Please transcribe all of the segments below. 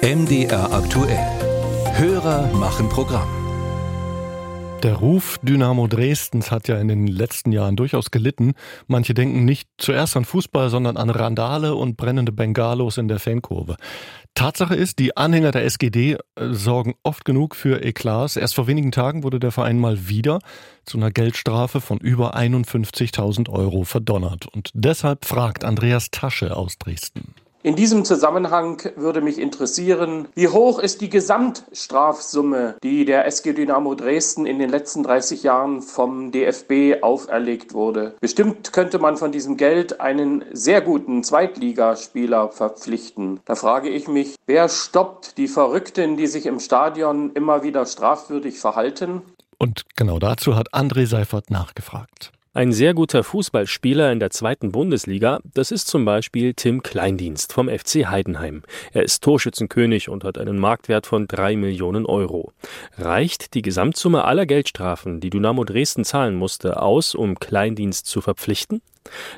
MDR aktuell. Hörer machen Programm. Der Ruf Dynamo Dresdens hat ja in den letzten Jahren durchaus gelitten. Manche denken nicht zuerst an Fußball, sondern an Randale und brennende Bengalos in der Fankurve. Tatsache ist, die Anhänger der SGD äh, sorgen oft genug für Eklats. Erst vor wenigen Tagen wurde der Verein mal wieder zu einer Geldstrafe von über 51.000 Euro verdonnert. Und deshalb fragt Andreas Tasche aus Dresden. In diesem Zusammenhang würde mich interessieren, wie hoch ist die Gesamtstrafsumme, die der SG Dynamo Dresden in den letzten 30 Jahren vom DFB auferlegt wurde. Bestimmt könnte man von diesem Geld einen sehr guten Zweitligaspieler verpflichten. Da frage ich mich, wer stoppt die Verrückten, die sich im Stadion immer wieder strafwürdig verhalten? Und genau dazu hat André Seifert nachgefragt. Ein sehr guter Fußballspieler in der zweiten Bundesliga, das ist zum Beispiel Tim Kleindienst vom FC Heidenheim. Er ist Torschützenkönig und hat einen Marktwert von drei Millionen Euro. Reicht die Gesamtsumme aller Geldstrafen, die Dynamo Dresden zahlen musste, aus, um Kleindienst zu verpflichten?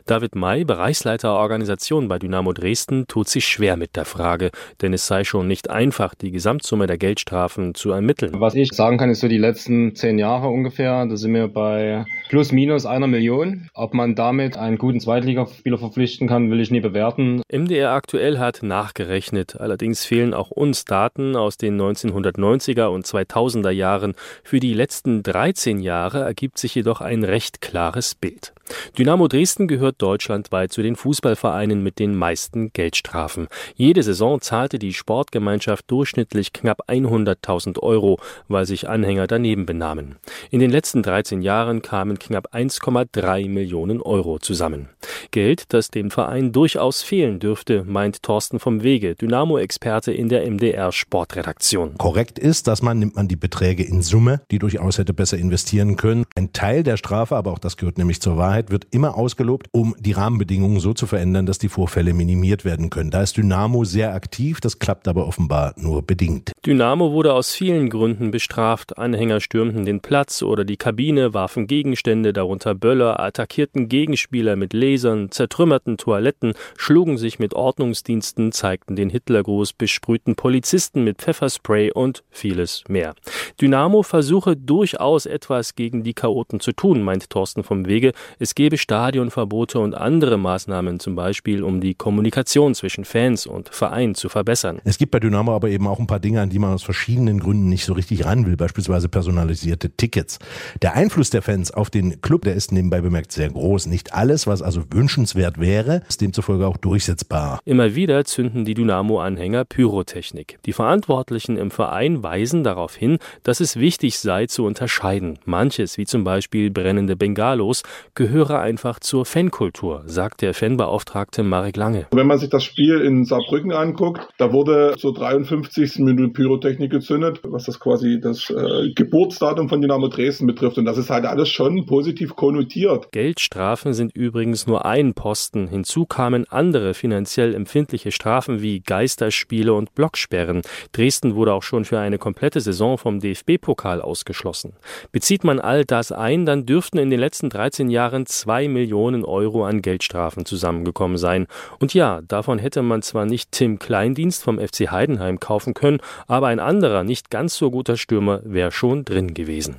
David May, Bereichsleiter Organisation bei Dynamo Dresden, tut sich schwer mit der Frage, denn es sei schon nicht einfach, die Gesamtsumme der Geldstrafen zu ermitteln. Was ich sagen kann, ist so die letzten zehn Jahre ungefähr. Da sind wir bei plus minus einer Million. Ob man damit einen guten Zweitligaspieler verpflichten kann, will ich nie bewerten. MDR aktuell hat nachgerechnet. Allerdings fehlen auch uns Daten aus den 1990er und 2000er Jahren. Für die letzten 13 Jahre ergibt sich jedoch ein recht klares Bild. Dynamo Dresden gehört deutschlandweit zu den Fußballvereinen mit den meisten Geldstrafen. Jede Saison zahlte die Sportgemeinschaft durchschnittlich knapp 100.000 Euro, weil sich Anhänger daneben benahmen. In den letzten 13 Jahren kamen knapp 1,3 Millionen Euro zusammen. Geld, das dem Verein durchaus fehlen dürfte, meint Thorsten vom Wege, Dynamo-Experte in der MDR Sportredaktion. Korrekt ist, dass man nimmt man die Beträge in Summe, die durchaus hätte besser investieren können. Ein Teil der Strafe, aber auch das gehört nämlich zur Wahrheit, wird immer ausgelobt, um die Rahmenbedingungen so zu verändern, dass die Vorfälle minimiert werden können. Da ist Dynamo sehr aktiv, das klappt aber offenbar nur bedingt. Dynamo wurde aus vielen Gründen bestraft. Anhänger stürmten den Platz oder die Kabine, warfen Gegenstände, darunter Böller, attackierten Gegenspieler mit Lasern, zertrümmerten Toiletten, schlugen sich mit Ordnungsdiensten, zeigten den Hitlergruß, besprühten Polizisten mit Pfefferspray und vieles mehr. Dynamo versuche durchaus etwas gegen die Chaoten zu tun, meint Thorsten vom Wege. Es gebe Stadionverbote und andere Maßnahmen, zum Beispiel um die Kommunikation zwischen Fans und Verein zu verbessern. Es gibt bei Dynamo aber eben auch ein paar Dinge, an die man aus verschiedenen Gründen nicht so richtig ran will, beispielsweise personalisierte Tickets. Der Einfluss der Fans auf den Club, der ist nebenbei bemerkt sehr groß. Nicht alles, was also wünschenswert wäre, ist demzufolge auch durchsetzbar. Immer wieder zünden die Dynamo-Anhänger Pyrotechnik. Die Verantwortlichen im Verein weisen darauf hin, dass es wichtig sei zu unterscheiden. Manches, wie zum Beispiel brennende Bengalos, gehöre einfach zur Fankultur, sagt der Fanbeauftragte Marek Lange. Wenn man sich das Spiel in Saarbrücken anguckt, da wurde zur 53. Minute Pyrotechnik gezündet, was das quasi das äh, Geburtsdatum von Dynamo Dresden betrifft. Und das ist halt alles schon positiv konnotiert. Geldstrafen sind übrigens nur ein Posten. Hinzu kamen andere finanziell empfindliche Strafen wie Geisterspiele und Blocksperren. Dresden wurde auch schon für eine komplette Saison vom DFB-Pokal ausgeschlossen. Bezieht man all das ein, dann dürften in den letzten 13 Jahren zwei Millionen Euro an Geldstrafen zusammengekommen sein. Und ja, davon hätte man zwar nicht Tim Kleindienst vom FC Heidenheim kaufen können, aber ein anderer, nicht ganz so guter Stürmer wäre schon drin gewesen.